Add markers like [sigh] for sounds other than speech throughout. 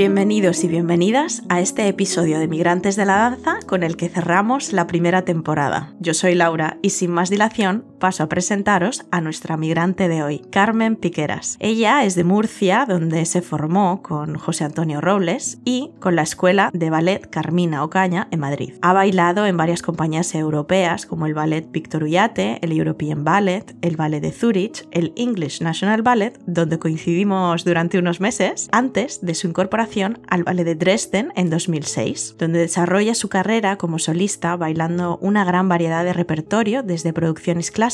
Bienvenidos y bienvenidas a este episodio de Migrantes de la Danza con el que cerramos la primera temporada. Yo soy Laura y sin más dilación paso a presentaros a nuestra migrante de hoy, Carmen Piqueras. Ella es de Murcia, donde se formó con José Antonio Robles y con la Escuela de Ballet Carmina Ocaña en Madrid. Ha bailado en varias compañías europeas como el Ballet Victor Ullate, el European Ballet, el Ballet de Zurich, el English National Ballet, donde coincidimos durante unos meses antes de su incorporación al Ballet de Dresden en 2006, donde desarrolla su carrera como solista bailando una gran variedad de repertorio, desde producciones clásicas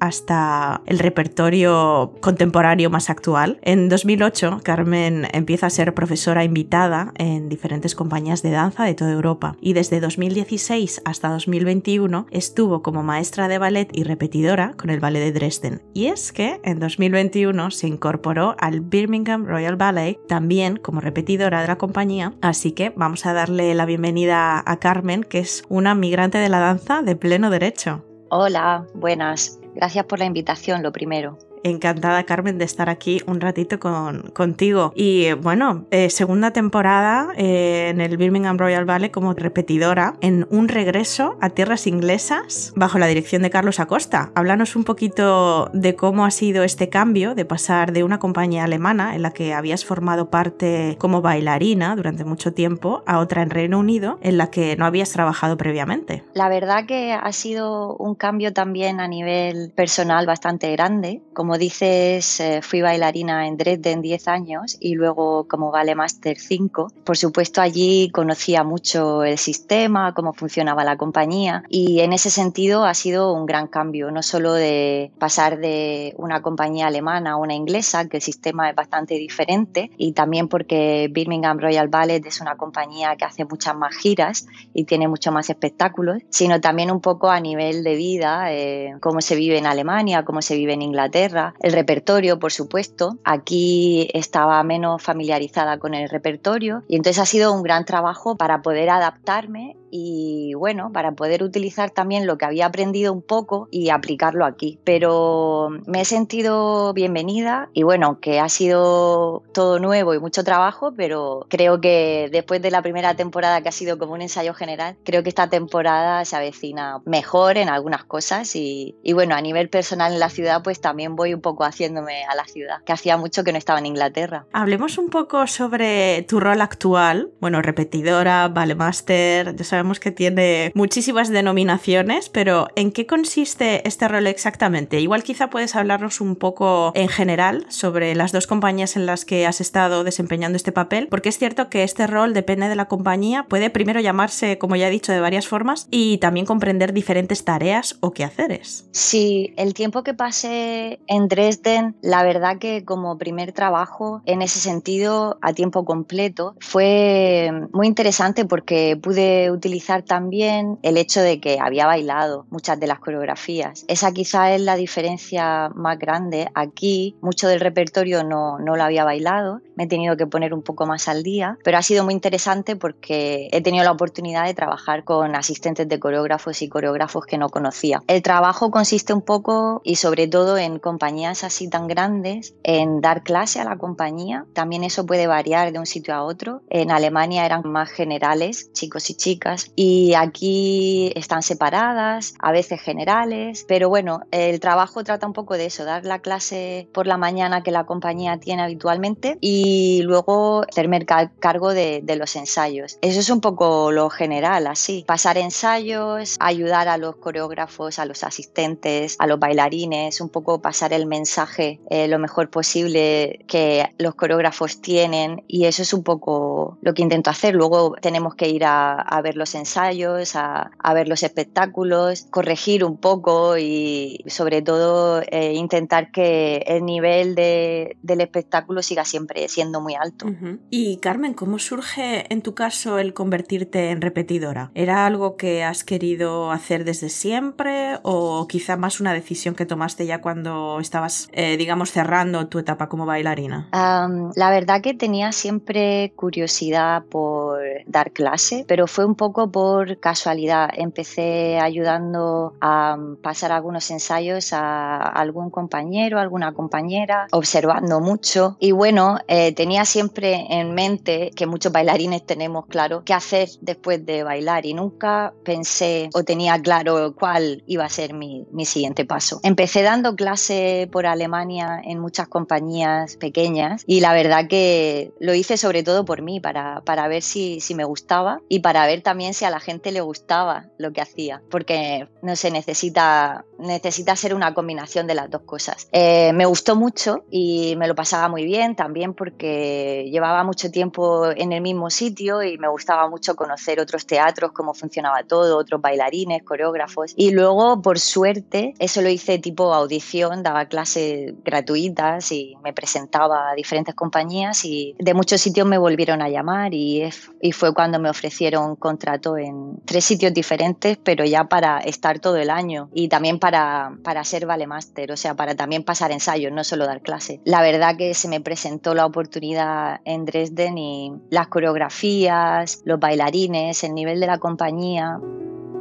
hasta el repertorio contemporáneo más actual. En 2008, Carmen empieza a ser profesora invitada en diferentes compañías de danza de toda Europa y desde 2016 hasta 2021 estuvo como maestra de ballet y repetidora con el Ballet de Dresden. Y es que en 2021 se incorporó al Birmingham Royal Ballet también como repetidora de la compañía, así que vamos a darle la bienvenida a Carmen, que es una migrante de la danza de pleno derecho. Hola, buenas. Gracias por la invitación, lo primero. Encantada, Carmen, de estar aquí un ratito con, contigo. Y bueno, eh, segunda temporada eh, en el Birmingham Royal Ballet como repetidora en un regreso a tierras inglesas bajo la dirección de Carlos Acosta. Háblanos un poquito de cómo ha sido este cambio de pasar de una compañía alemana en la que habías formado parte como bailarina durante mucho tiempo a otra en Reino Unido en la que no habías trabajado previamente. La verdad que ha sido un cambio también a nivel personal bastante grande. Como dices, eh, fui bailarina en Dresden 10 años y luego como Ballet Master 5. Por supuesto, allí conocía mucho el sistema, cómo funcionaba la compañía y en ese sentido ha sido un gran cambio, no solo de pasar de una compañía alemana a una inglesa, que el sistema es bastante diferente, y también porque Birmingham Royal Ballet es una compañía que hace muchas más giras y tiene mucho más espectáculos, sino también un poco a nivel de vida, eh, cómo se vive en Alemania, cómo se vive en Inglaterra el repertorio, por supuesto. Aquí estaba menos familiarizada con el repertorio y entonces ha sido un gran trabajo para poder adaptarme y bueno, para poder utilizar también lo que había aprendido un poco y aplicarlo aquí. Pero me he sentido bienvenida y bueno, que ha sido todo nuevo y mucho trabajo, pero creo que después de la primera temporada que ha sido como un ensayo general, creo que esta temporada se avecina mejor en algunas cosas y, y bueno, a nivel personal en la ciudad pues también voy un poco haciéndome a la ciudad, que hacía mucho que no estaba en Inglaterra. Hablemos un poco sobre tu rol actual, bueno, repetidora, vale master, ya sabemos que tiene muchísimas denominaciones, pero ¿en qué consiste este rol exactamente? Igual quizá puedes hablarnos un poco en general sobre las dos compañías en las que has estado desempeñando este papel, porque es cierto que este rol depende de la compañía, puede primero llamarse, como ya he dicho, de varias formas y también comprender diferentes tareas o quehaceres. Sí, el tiempo que pasé en Dresden, la verdad que como primer trabajo en ese sentido a tiempo completo fue muy interesante porque pude utilizar también el hecho de que había bailado muchas de las coreografías. Esa quizá es la diferencia más grande. Aquí mucho del repertorio no, no lo había bailado, me he tenido que poner un poco más al día, pero ha sido muy interesante porque he tenido la oportunidad de trabajar con asistentes de coreógrafos y coreógrafos que no conocía. El trabajo consiste un poco y sobre todo en compañías así tan grandes en dar clase a la compañía. También eso puede variar de un sitio a otro. En Alemania eran más generales, chicos y chicas, y aquí están separadas, a veces generales, pero bueno, el trabajo trata un poco de eso, dar la clase por la mañana que la compañía tiene habitualmente y luego hacerme cargo de, de los ensayos. Eso es un poco lo general, así. Pasar ensayos, ayudar a los coreógrafos, a los asistentes, a los bailarines, un poco pasar el mensaje eh, lo mejor posible que los coreógrafos tienen y eso es un poco lo que intento hacer. Luego tenemos que ir a, ver los ensayos, a, ver los espectáculos, corregir un poco y sobre todo eh, intentar que el nivel del espectáculo siga siempre siendo muy alto. Y Carmen, ¿cómo surge en tu caso el convertirte en repetidora? ¿Era algo que has querido hacer desde siempre o quizá más una decisión que tomaste ya cuando estabas estabas, eh, digamos, cerrando tu etapa como bailarina? la verdad que tenía siempre curiosidad por dar clase, pero fue un poco por casualidad. Empecé ayudando a pasar algunos ensayos a algún compañero, alguna compañera, observando mucho y bueno, eh, tenía siempre en mente que muchos bailarines tenemos claro qué hacer después de bailar y nunca pensé o tenía claro cuál iba a ser mi, mi siguiente paso. Empecé dando clase por Alemania en muchas compañías pequeñas y la verdad que lo hice sobre todo por mí, para, para ver si, si me gustaba y para ver también si a la gente le gustaba lo que hacía, porque no se necesita, necesita ser una combinación de las dos cosas. Eh, me gustó mucho y me lo pasaba muy bien también porque llevaba mucho tiempo en el mismo sitio y me gustaba mucho conocer otros teatros, cómo funcionaba todo, otros bailarines, coreógrafos. Y luego, por suerte, eso lo hice tipo audición, daba clases gratuitas y me presentaba a diferentes compañías y de muchos sitios me volvieron a llamar y, y fue cuando me ofrecieron contrato en tres sitios diferentes, pero ya para estar todo el año y también para, para ser Vale o sea, para también pasar ensayos, no solo dar clases. La verdad que se me presentó la oportunidad en Dresden y las coreografías, los bailarines, el nivel de la compañía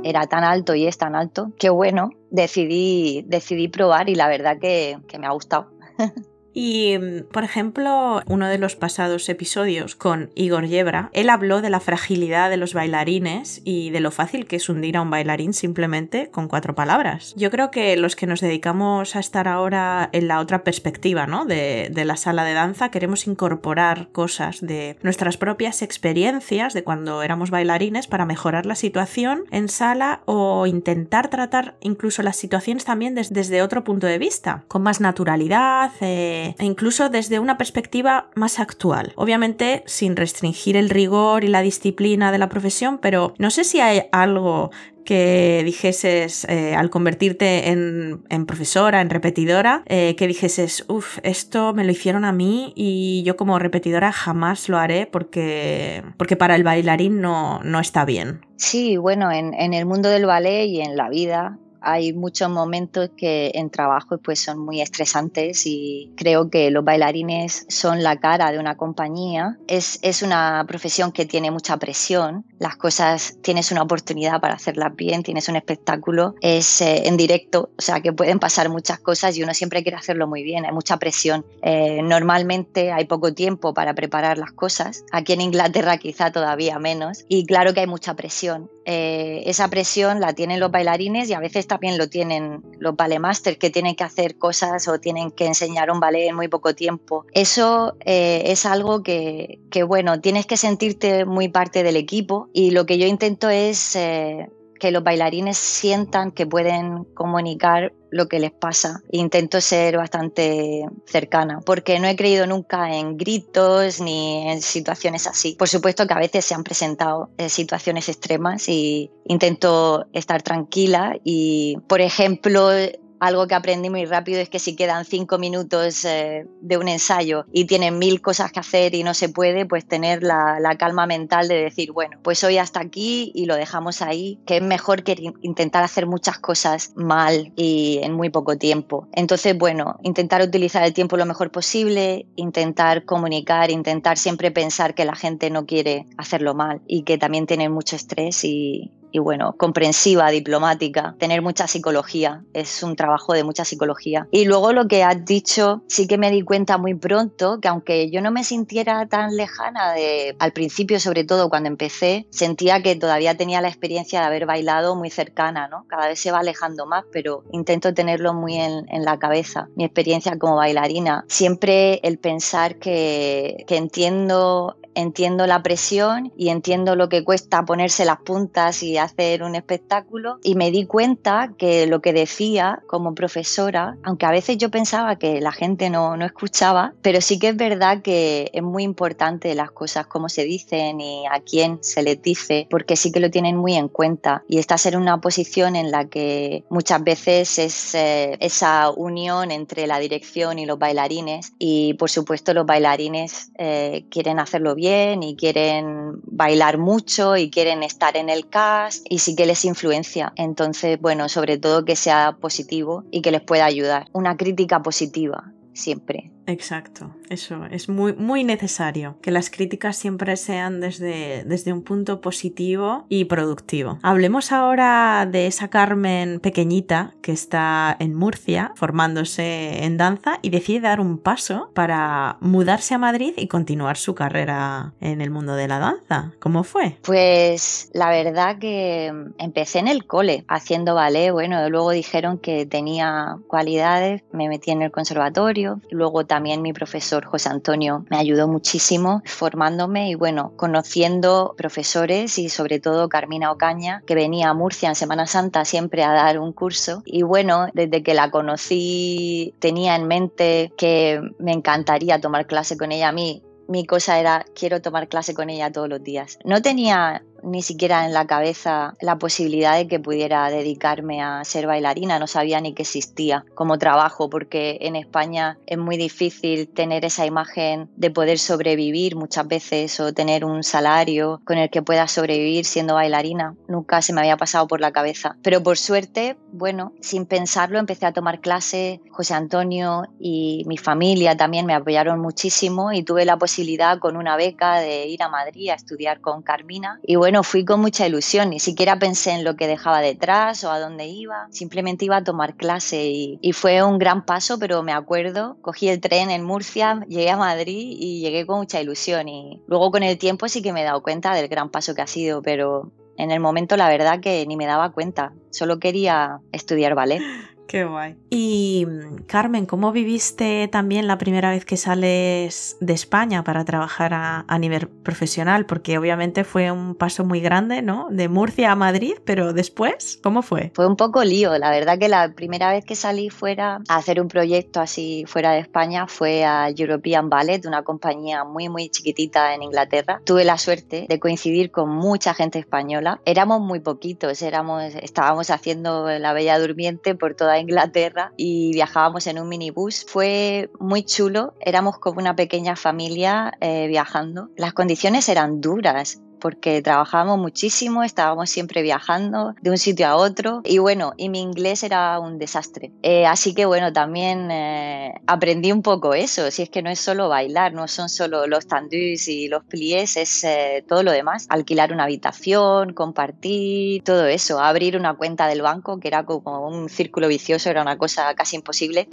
era tan alto y es tan alto que bueno, decidí, decidí probar y la verdad que, que me ha gustado. [laughs] Y, por ejemplo, uno de los pasados episodios con Igor Yebra, él habló de la fragilidad de los bailarines y de lo fácil que es hundir a un bailarín simplemente con cuatro palabras. Yo creo que los que nos dedicamos a estar ahora en la otra perspectiva, ¿no? De, de la sala de danza, queremos incorporar cosas de nuestras propias experiencias de cuando éramos bailarines para mejorar la situación en sala o intentar tratar incluso las situaciones también desde otro punto de vista, con más naturalidad. Eh, e incluso desde una perspectiva más actual. Obviamente sin restringir el rigor y la disciplina de la profesión, pero no sé si hay algo que dijeses eh, al convertirte en, profesora, en repetidora, eh, que dijeses, uff, esto me lo hicieron a mí y yo como repetidora jamás lo haré porque, porque para el bailarín no, no está bien. Sí, bueno, en, en el mundo del ballet y en la vida hay muchos momentos que en trabajo pues son muy estresantes y creo que los bailarines son la cara de una compañía. Es, es una profesión que tiene mucha presión. Las cosas, tienes una oportunidad para hacerlas bien, tienes un espectáculo, es eh, en directo, o sea que pueden pasar muchas cosas y uno siempre quiere hacerlo muy bien, hay mucha presión. Eh, normalmente hay poco tiempo para preparar las cosas, aquí en Inglaterra quizá todavía menos y claro que hay mucha presión. Eh, esa presión la tienen los bailarines y a veces también lo tienen los ballet masters que tienen que hacer cosas o tienen que enseñar un ballet en muy poco tiempo. Eso eh, es algo que, bueno, tienes que sentirte muy parte del equipo y lo que yo intento es eh, que los bailarines sientan que pueden comunicar lo que les pasa. Intento ser bastante cercana, porque no he creído nunca en gritos ni en situaciones así. Por supuesto que a veces se han presentado eh, situaciones extremas y intento estar tranquila y, por ejemplo, algo que aprendí muy rápido es que si quedan cinco minutos eh, de un ensayo y tienen mil cosas que hacer y no se puede, pues tener la, calma mental de decir, bueno, pues hoy hasta aquí y lo dejamos ahí, que es mejor que intentar hacer muchas cosas mal y en muy poco tiempo. Entonces, bueno, intentar utilizar el tiempo lo mejor posible, intentar comunicar, intentar siempre pensar que la gente no quiere hacerlo mal y que también tienen mucho estrés y, y bueno, comprensiva, diplomática, tener mucha psicología, es un trabajo de mucha psicología. Y luego lo que has dicho, sí que me di cuenta muy pronto que aunque yo no me sintiera tan lejana de, al principio sobre todo cuando empecé, sentía que todavía tenía la experiencia de haber bailado muy cercana, ¿no? Cada vez se va alejando más, pero intento tenerlo muy en, en la cabeza, mi experiencia como bailarina. Siempre el pensar que, que entiendo entiendo la presión y entiendo lo que cuesta ponerse las puntas y hacer un espectáculo. Y me di cuenta que lo que decía como profesora, aunque a veces yo pensaba que la gente no, no escuchaba, pero sí que es verdad que es muy importante las cosas como se dicen y a quién se les dice, porque sí que lo tienen muy en cuenta. Y estás en una posición en la que muchas veces es eh, esa unión entre la dirección y los bailarines. Y por supuesto los bailarines eh, quieren hacerlo bien y quieren bailar mucho y quieren estar en el cast y sí que les influencia. Entonces, bueno, sobre todo que sea positivo y que les pueda ayudar. Una crítica positiva siempre. Exacto, eso es muy, muy necesario, que las críticas siempre sean desde, desde un punto positivo y productivo. Hablemos ahora de esa Carmen pequeñita que está en Murcia formándose en danza y decide dar un paso para mudarse a Madrid y continuar su carrera en el mundo de la danza. ¿Cómo fue? Pues la verdad que empecé en el cole haciendo ballet, bueno, luego dijeron que tenía cualidades, me metí en el conservatorio, luego también también mi profesor José Antonio me ayudó muchísimo formándome y bueno, conociendo profesores y sobre todo Carmina Ocaña, que venía a Murcia en Semana Santa siempre a dar un curso. Y bueno, desde que la conocí tenía en mente que me encantaría tomar clase con ella a mí. Mi cosa era, quiero tomar clase con ella todos los días. No tenía ni siquiera en la cabeza la posibilidad de que pudiera dedicarme a ser bailarina, no sabía ni que existía como trabajo, porque en España es muy difícil tener esa imagen de poder sobrevivir muchas veces o tener un salario con el que pueda sobrevivir siendo bailarina. Nunca se me había pasado por la cabeza. Pero por suerte, bueno, sin pensarlo empecé a tomar clase. José Antonio y mi familia también me apoyaron muchísimo y tuve la posibilidad con una beca de ir a Madrid a estudiar con Carmina. Y fui con mucha ilusión, ni siquiera pensé en lo que dejaba detrás o a dónde iba, simplemente iba a tomar clase y, y fue un gran paso, pero me acuerdo, cogí el tren en Murcia, llegué a Madrid y llegué con mucha ilusión y luego con el tiempo sí que me he dado cuenta del gran paso que ha sido, pero en el momento la verdad que ni me daba cuenta, solo quería estudiar ballet. Qué guay. Y Carmen, ¿cómo viviste también la primera vez que sales de España para trabajar a, nivel profesional? Porque obviamente fue un paso muy grande, ¿no? De Murcia a Madrid, pero después, ¿cómo fue? Fue un poco lío. La verdad que la primera vez que salí fuera a hacer un proyecto así fuera de España fue a European Ballet, una compañía muy, muy chiquitita en Inglaterra. Tuve la suerte de coincidir con mucha gente española. Éramos muy poquitos, éramos, estábamos haciendo la Bella Durmiente por toda Inglaterra y viajábamos en un minibús. Fue muy chulo, éramos como una pequeña familia eh, viajando. Las condiciones eran duras, porque trabajábamos muchísimo, estábamos siempre viajando de un sitio a otro y bueno, y mi inglés era un desastre. Eh, así que bueno, también eh, aprendí un poco eso, si es que no es solo bailar, no son solo los tandus y los pliés, es eh, todo lo demás, alquilar una habitación, compartir, todo eso, abrir una cuenta del banco, que era como un círculo vicioso, era una cosa casi imposible,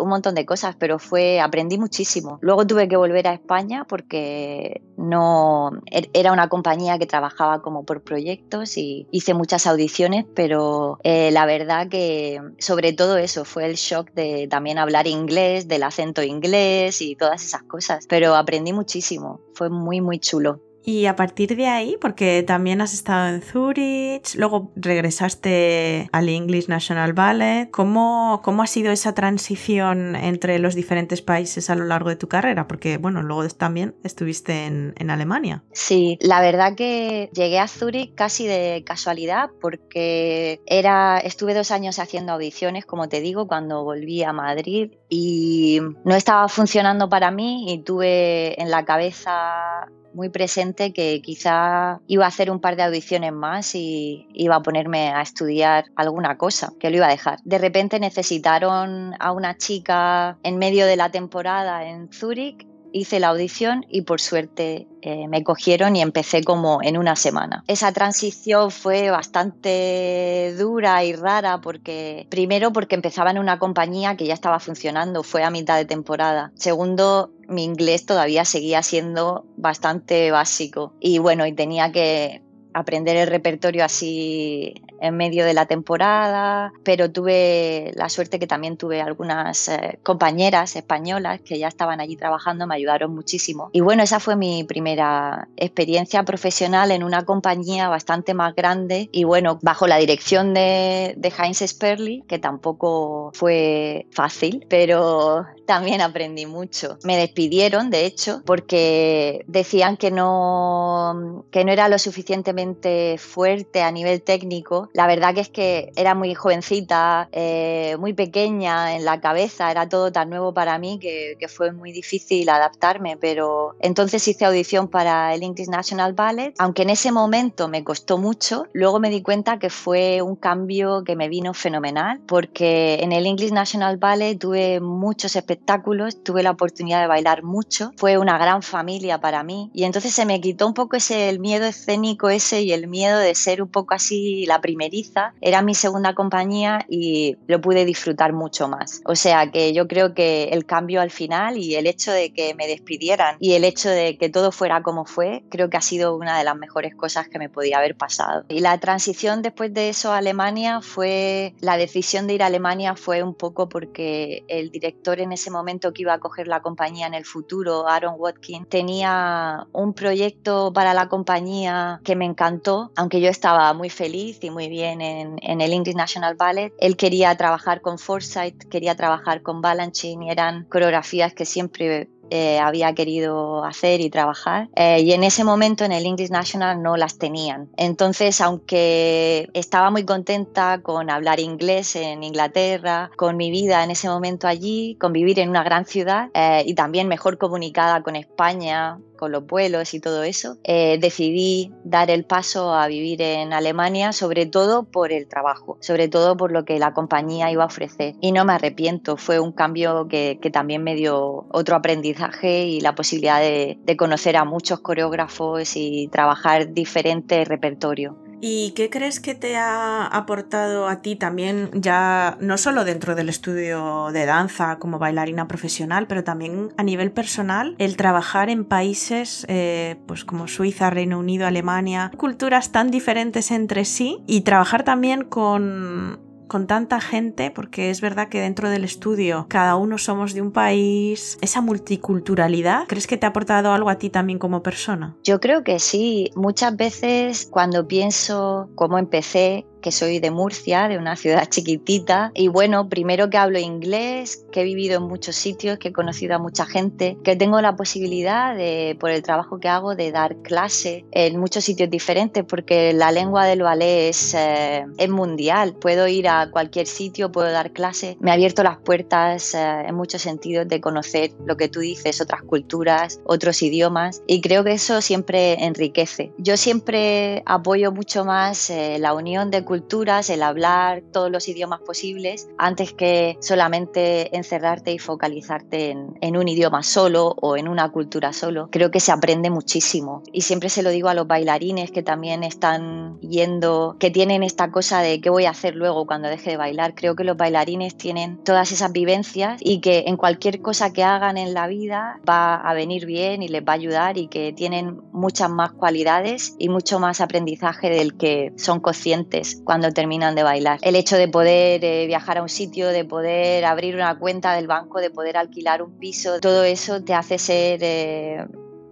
un montón de cosas, pero fue, aprendí muchísimo. Luego tuve que volver a España porque no, er, era una compañía que trabajaba como por proyectos y hice muchas audiciones, pero eh, la verdad que sobre todo eso fue el shock de también hablar inglés, del acento inglés y todas esas cosas, pero aprendí muchísimo, fue muy muy chulo. Y a partir de ahí, porque también has estado en Zurich, luego regresaste al English National Ballet, ¿cómo, cómo ha sido esa transición entre los diferentes países a lo largo de tu carrera? Porque, bueno, luego también estuviste en, en Alemania. Sí, la verdad que llegué a Zurich casi de casualidad porque era, estuve dos años haciendo audiciones, como te digo, cuando volví a Madrid y no estaba funcionando para mí y tuve en la cabeza muy presente que quizá iba a hacer un par de audiciones más y iba a ponerme a estudiar alguna cosa, que lo iba a dejar. De repente necesitaron a una chica en medio de la temporada en Zúrich hice la audición y por suerte eh, me cogieron y empecé como en una semana. Esa transición fue bastante dura y rara porque primero porque empezaba en una compañía que ya estaba funcionando, fue a mitad de temporada. Segundo, mi inglés todavía seguía siendo bastante básico y bueno, y tenía que aprender el repertorio así en medio de la temporada, pero tuve la suerte que también tuve algunas eh, compañeras españolas que ya estaban allí trabajando, me ayudaron muchísimo. Y bueno, esa fue mi primera experiencia profesional en una compañía bastante más grande y bueno, bajo la dirección de, de Heinz Sperli, que tampoco fue fácil, pero también aprendí mucho. Me despidieron, de hecho, porque decían que no, que no era lo suficientemente fuerte a nivel técnico La verdad que es que era muy jovencita, eh, muy pequeña en la cabeza, era todo tan nuevo para mí que, que, fue muy difícil adaptarme, pero entonces hice audición para el English National Ballet, aunque en ese momento me costó mucho, luego me di cuenta que fue un cambio que me vino fenomenal, porque en el English National Ballet tuve muchos espectáculos, tuve la oportunidad de bailar mucho, fue una gran familia para mí. Y entonces se me quitó un poco ese el miedo escénico ese y el miedo de ser un poco así la primeriza. Era mi segunda compañía y lo pude disfrutar mucho más. O sea que yo creo que el cambio al final y el hecho de que me despidieran y el hecho de que todo fuera como fue, creo que ha sido una de las mejores cosas que me podía haber pasado. Y la transición después de eso a Alemania fue, la decisión de ir a Alemania fue un poco porque el director en ese momento que iba a coger la compañía en el futuro, Aaron Watkin, tenía un proyecto para la compañía que me encantó, aunque yo estaba muy feliz y muy bien en, en el English National Ballet. Él quería trabajar con Forsyth, quería trabajar con Balanchine y eran coreografías que siempre eh, había querido hacer y trabajar. Eh, y en ese momento en el English National no las tenían. Entonces, aunque estaba muy contenta con hablar inglés en Inglaterra, con mi vida en ese momento allí, con vivir en una gran ciudad eh, y también mejor comunicada con España, los vuelos y todo eso, eh, decidí dar el paso a vivir en Alemania, sobre todo por el trabajo, sobre todo por lo que la compañía iba a ofrecer. Y no me arrepiento, fue un cambio que, que también me dio otro aprendizaje y la posibilidad de, de conocer a muchos coreógrafos y trabajar diferente repertorio. ¿Y qué crees que te ha aportado a ti también, ya no solo dentro del estudio de danza como bailarina profesional, pero también a nivel personal, el trabajar en países eh, pues como Suiza, Reino Unido, Alemania, culturas tan diferentes entre sí y trabajar también con con tanta gente, porque es verdad que dentro del estudio cada uno somos de un país, esa multiculturalidad, ¿crees que te ha aportado algo a ti también como persona? Yo creo que sí. Muchas veces cuando pienso cómo empecé, que soy de Murcia, de una ciudad [laughs] chiquitita. Y bueno, primero que hablo inglés, que he vivido en muchos sitios, que he conocido a mucha gente, que tengo la posibilidad de, por el trabajo que hago, de dar clase en muchos sitios diferentes, porque la lengua del ballet es, eh, es mundial. Puedo ir a cualquier sitio, puedo dar clase. Me ha abierto las puertas eh, en muchos sentidos de conocer lo que tú dices, otras culturas, otros idiomas. Y creo que eso siempre enriquece. Yo siempre apoyo mucho más eh, la unión de culturas culturas, el hablar todos los idiomas posibles, antes que solamente encerrarte y focalizarte en, en, un idioma solo o en una cultura solo. Creo que se aprende muchísimo. Y siempre se lo digo a los bailarines que también están yendo, que tienen esta cosa de qué voy a hacer luego cuando deje de bailar. Creo que los bailarines tienen todas esas vivencias y que en cualquier cosa que hagan en la vida va a venir bien y les va a ayudar y que tienen muchas más cualidades y mucho más aprendizaje del que son conscientes cuando terminan de bailar. El hecho de poder eh, viajar a un sitio, de poder abrir una cuenta del banco, de poder alquilar un piso, todo eso te hace ser... Eh,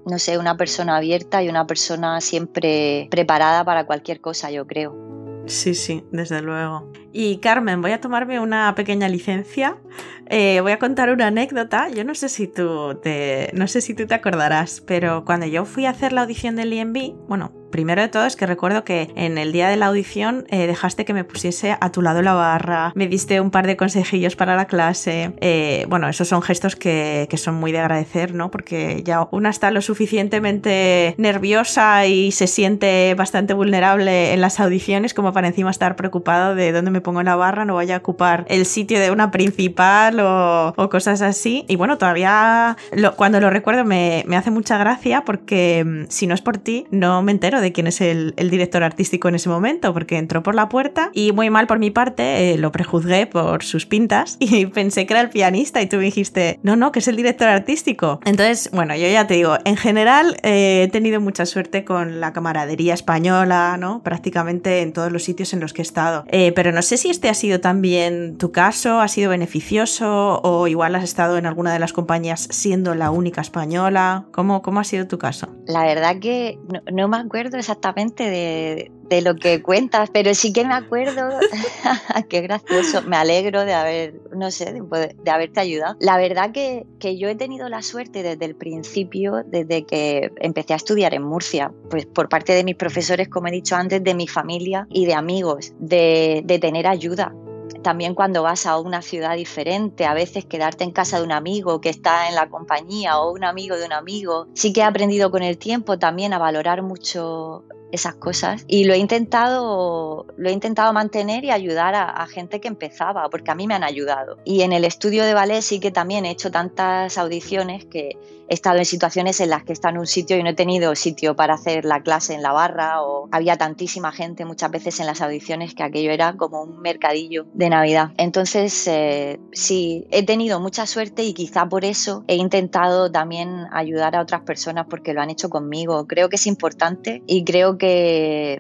no sé, una persona abierta y una persona siempre preparada para cualquier cosa, yo creo. Sí, sí, desde luego. Y Carmen, voy a tomarme una pequeña licencia. Eh, voy a contar una anécdota. Yo no sé si tú te, no sé si tú te acordarás, pero cuando yo fui a hacer la audición del IMB, bueno, Primero de todo es que recuerdo que en el día de la audición eh, dejaste que me pusiese a tu lado la barra, me diste un par de consejillos para la clase. Eh, bueno, esos son gestos que, son muy de agradecer, ¿no? Porque ya una está lo suficientemente nerviosa y se siente bastante vulnerable en las audiciones como para encima estar preocupado de dónde me pongo la barra, no vaya a ocupar el sitio de una principal o, cosas así. Y bueno, todavía cuando lo recuerdo me, me hace mucha gracia porque mm, si no es por ti, no me entero de quién es el, director artístico en ese momento, porque entró por la puerta y muy mal por mi parte, eh, lo prejuzgué por sus pintas [laughs] y pensé que era el pianista y tú me dijiste, no, no, que es el director artístico. Entonces, bueno, yo ya te digo, en general eh, he tenido mucha suerte con la camaradería española, ¿no? Prácticamente en todos los sitios en los que he estado. Eh, pero no sé si este ha sido también tu caso, ha sido beneficioso o igual has estado en alguna de las compañías siendo la única española. ¿Cómo, cómo ha sido tu caso? La verdad que no, no me acuerdo exactamente de, de lo que cuentas, pero sí que me acuerdo, [laughs] [laughs] qué gracioso, me alegro de haber, no sé, de, haberte ayudado. La verdad que, que, yo he tenido la suerte desde el principio, desde que empecé a estudiar en Murcia, pues por parte de mis profesores, como he dicho antes, de mi familia y de amigos, de, de tener ayuda también cuando vas a una ciudad diferente, a veces quedarte en casa de un amigo que está en la compañía o un amigo de un amigo. Sí que he aprendido con el tiempo también a valorar mucho esas cosas y lo he intentado lo he intentado mantener y ayudar a, gente que empezaba porque a mí me han ayudado y en el estudio de ballet sí que también he hecho tantas audiciones que he estado en situaciones en las que he en un sitio y no he tenido sitio para hacer la clase en la barra o había tantísima gente muchas veces en las audiciones que aquello era como un mercadillo de Navidad. Entonces, eh, sí, he tenido mucha suerte y quizá por eso he intentado también ayudar a otras personas porque lo han hecho conmigo. Creo que es importante y creo que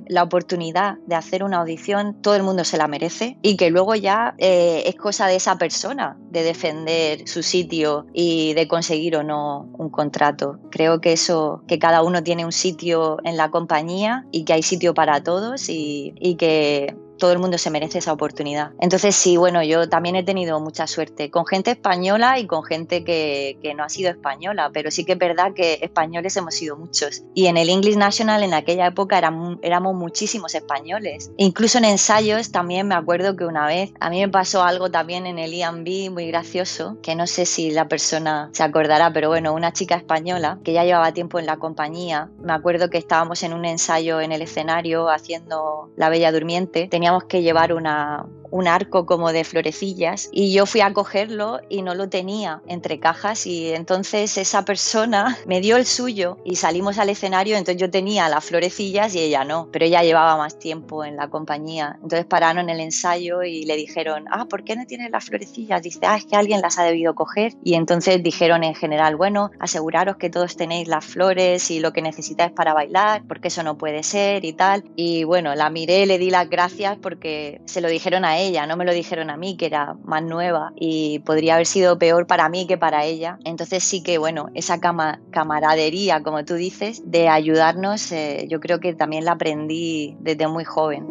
la oportunidad de hacer una audición todo el mundo se la merece y que luego ya eh, es cosa de esa persona de defender su sitio y de conseguir o no un contrato. Creo que eso, que cada uno tiene un sitio en la compañía y que hay sitio para todos y, y que todo el mundo se merece esa oportunidad. Entonces sí, bueno, yo también he tenido mucha suerte con gente española y con gente que, no ha sido española, pero sí que es verdad que españoles hemos sido muchos. Y en el English National en aquella época éramos, muchísimos españoles. Incluso en ensayos también me acuerdo que una vez a mí me pasó algo también en el IMB muy gracioso, que no sé si la persona se acordará, pero bueno, una chica española que ya llevaba tiempo en la compañía, me acuerdo que estábamos en un ensayo en el escenario haciendo La Bella Durmiente, teníamos que llevar una, un arco como de florecillas y yo fui a cogerlo y no lo tenía entre cajas y entonces esa persona [laughs] me dio el suyo y salimos al escenario, entonces yo tenía las florecillas y ella no, pero ella llevaba más tiempo en la compañía. Entonces pararon en el ensayo y le dijeron, ah, ¿por qué no tienes las florecillas? Dice, ah, es que alguien las ha debido coger. Y entonces dijeron en general, bueno, aseguraros que todos tenéis las flores y lo que necesitáis para bailar, porque eso no puede ser y tal. Y bueno, la miré, le di las gracias porque se lo dijeron a ella ella, no me lo dijeron a mí, que era más nueva y podría haber sido peor para mí que para ella. Entonces sí que, bueno, esa camaradería, como tú dices, de ayudarnos, eh, yo creo que también la aprendí desde muy joven.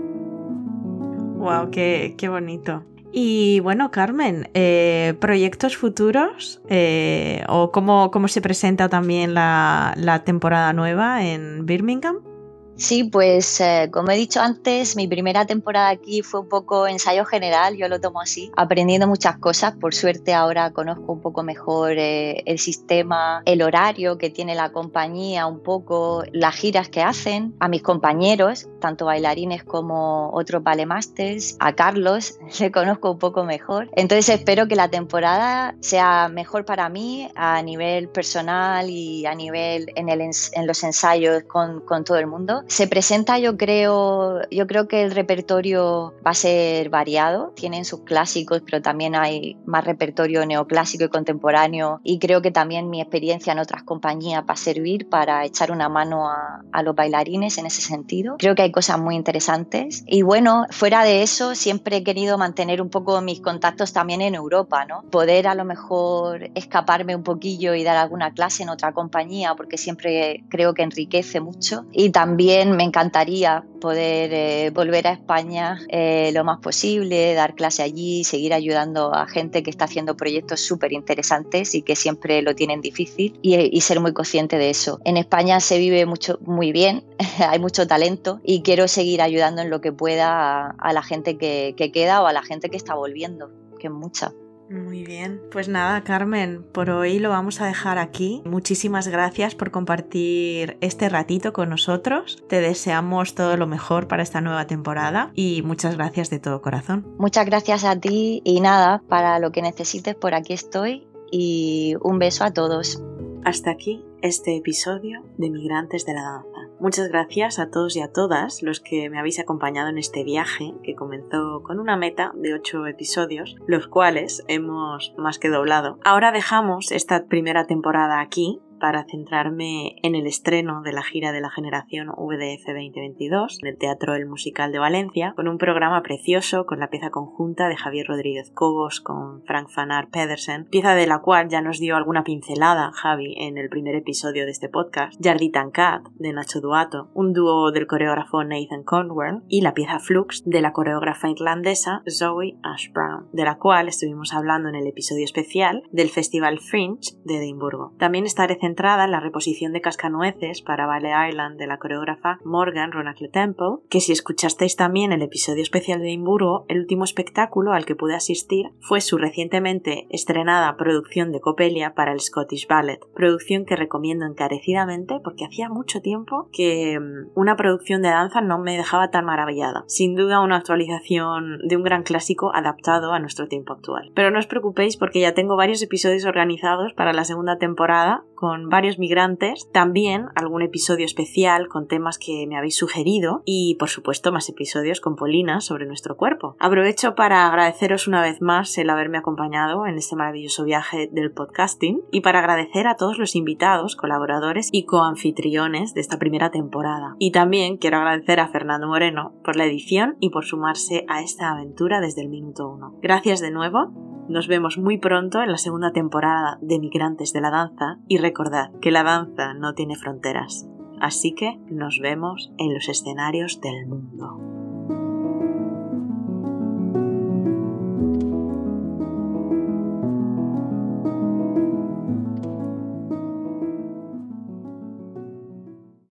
¡Wow! ¡Qué, qué bonito! Y bueno, Carmen, eh, ¿proyectos futuros? Eh, ¿O cómo, cómo, se presenta también la, la temporada nueva en Birmingham? Sí, pues eh, como he dicho antes, mi primera temporada aquí fue un poco ensayo general, yo lo tomo así, aprendiendo muchas cosas. Por suerte ahora conozco un poco mejor eh, el sistema, el horario que tiene la compañía, un poco las giras que hacen, a mis compañeros, tanto bailarines como otros balemasters, a Carlos, [laughs] le conozco un poco mejor. Entonces espero que la temporada sea mejor para mí a nivel personal y a nivel en, el, en los ensayos con, con todo el mundo se presenta, yo creo, yo creo que el repertorio va a ser variado. Tienen sus clásicos, pero también hay más repertorio neoclásico y contemporáneo. Y creo que también mi experiencia en otras compañías va a servir para echar una mano a, a los bailarines en ese sentido. Creo que hay cosas muy interesantes. Y bueno, fuera de eso, siempre he querido mantener un poco mis contactos también en Europa, ¿no? Poder a lo mejor escaparme un poquillo y dar alguna clase en otra compañía, porque siempre creo que enriquece mucho. Y también me encantaría poder eh, volver a España eh, lo más posible, dar clase allí, seguir ayudando a gente que está haciendo proyectos súper interesantes y que siempre lo tienen difícil y, ser muy consciente de eso. En España se vive mucho, muy bien, [laughs] hay mucho talento y quiero seguir ayudando en lo que pueda a, la gente que, que queda o a la gente que está volviendo, que es mucha. Muy bien, pues nada, Carmen, por hoy lo vamos a dejar aquí. Muchísimas gracias por compartir este ratito con nosotros. Te deseamos todo lo mejor para esta nueva temporada y muchas gracias de todo corazón. Muchas gracias a ti y nada, para lo que necesites por aquí estoy y un beso a todos. Hasta aquí este episodio de Migrantes de la. Muchas gracias a todos y a todas los que me habéis acompañado en este viaje que comenzó con una meta de 8 episodios, los cuales hemos más que doblado. Ahora dejamos esta primera temporada aquí para centrarme en el estreno de la gira de la generación VDF 2022 en el Teatro El Musical de Valencia, con un programa precioso con la pieza conjunta de Javier Rodríguez Cobos con Frank Fanar Pedersen, pieza de la cual ya nos dio alguna pincelada Javi en el primer episodio de este podcast, Jarditan Cat de Nacho Duato, un dúo del coreógrafo Nathan Conwell y la pieza Flux de la coreógrafa irlandesa Zoe Ash Brown, de la cual estuvimos hablando en el episodio especial del Festival Fringe de Edimburgo. También estaré centrada en la reposición de Cascanueces para Ballet Island de la coreógrafa Morgan Ronacle Temple, que si escuchasteis también el episodio especial de Edimburgo, el último espectáculo al que pude asistir fue su recientemente estrenada producción de Copelia para el Scottish Ballet, producción que recomiendo encarecidamente porque hacía mucho tiempo que mm, una producción de danza no me dejaba tan maravillada. Sin duda una actualización de un gran clásico adaptado a nuestro tiempo actual. Pero no os preocupéis porque ya tengo varios episodios organizados para la segunda temporada con varios migrantes, también algún episodio especial con temas que me habéis sugerido y por supuesto más episodios con Polina sobre nuestro cuerpo. Aprovecho para agradeceros una vez más el haberme acompañado en este maravilloso viaje del podcasting y para agradecer a todos los invitados, colaboradores y coanfitriones de esta primera temporada. Y también quiero agradecer a Fernando Moreno por la edición y por sumarse a esta aventura desde el minuto uno. Gracias de nuevo nos vemos muy pronto en la segunda temporada de Migrantes de la Danza y recordad que la danza no tiene fronteras. Así que nos vemos en los escenarios del mundo.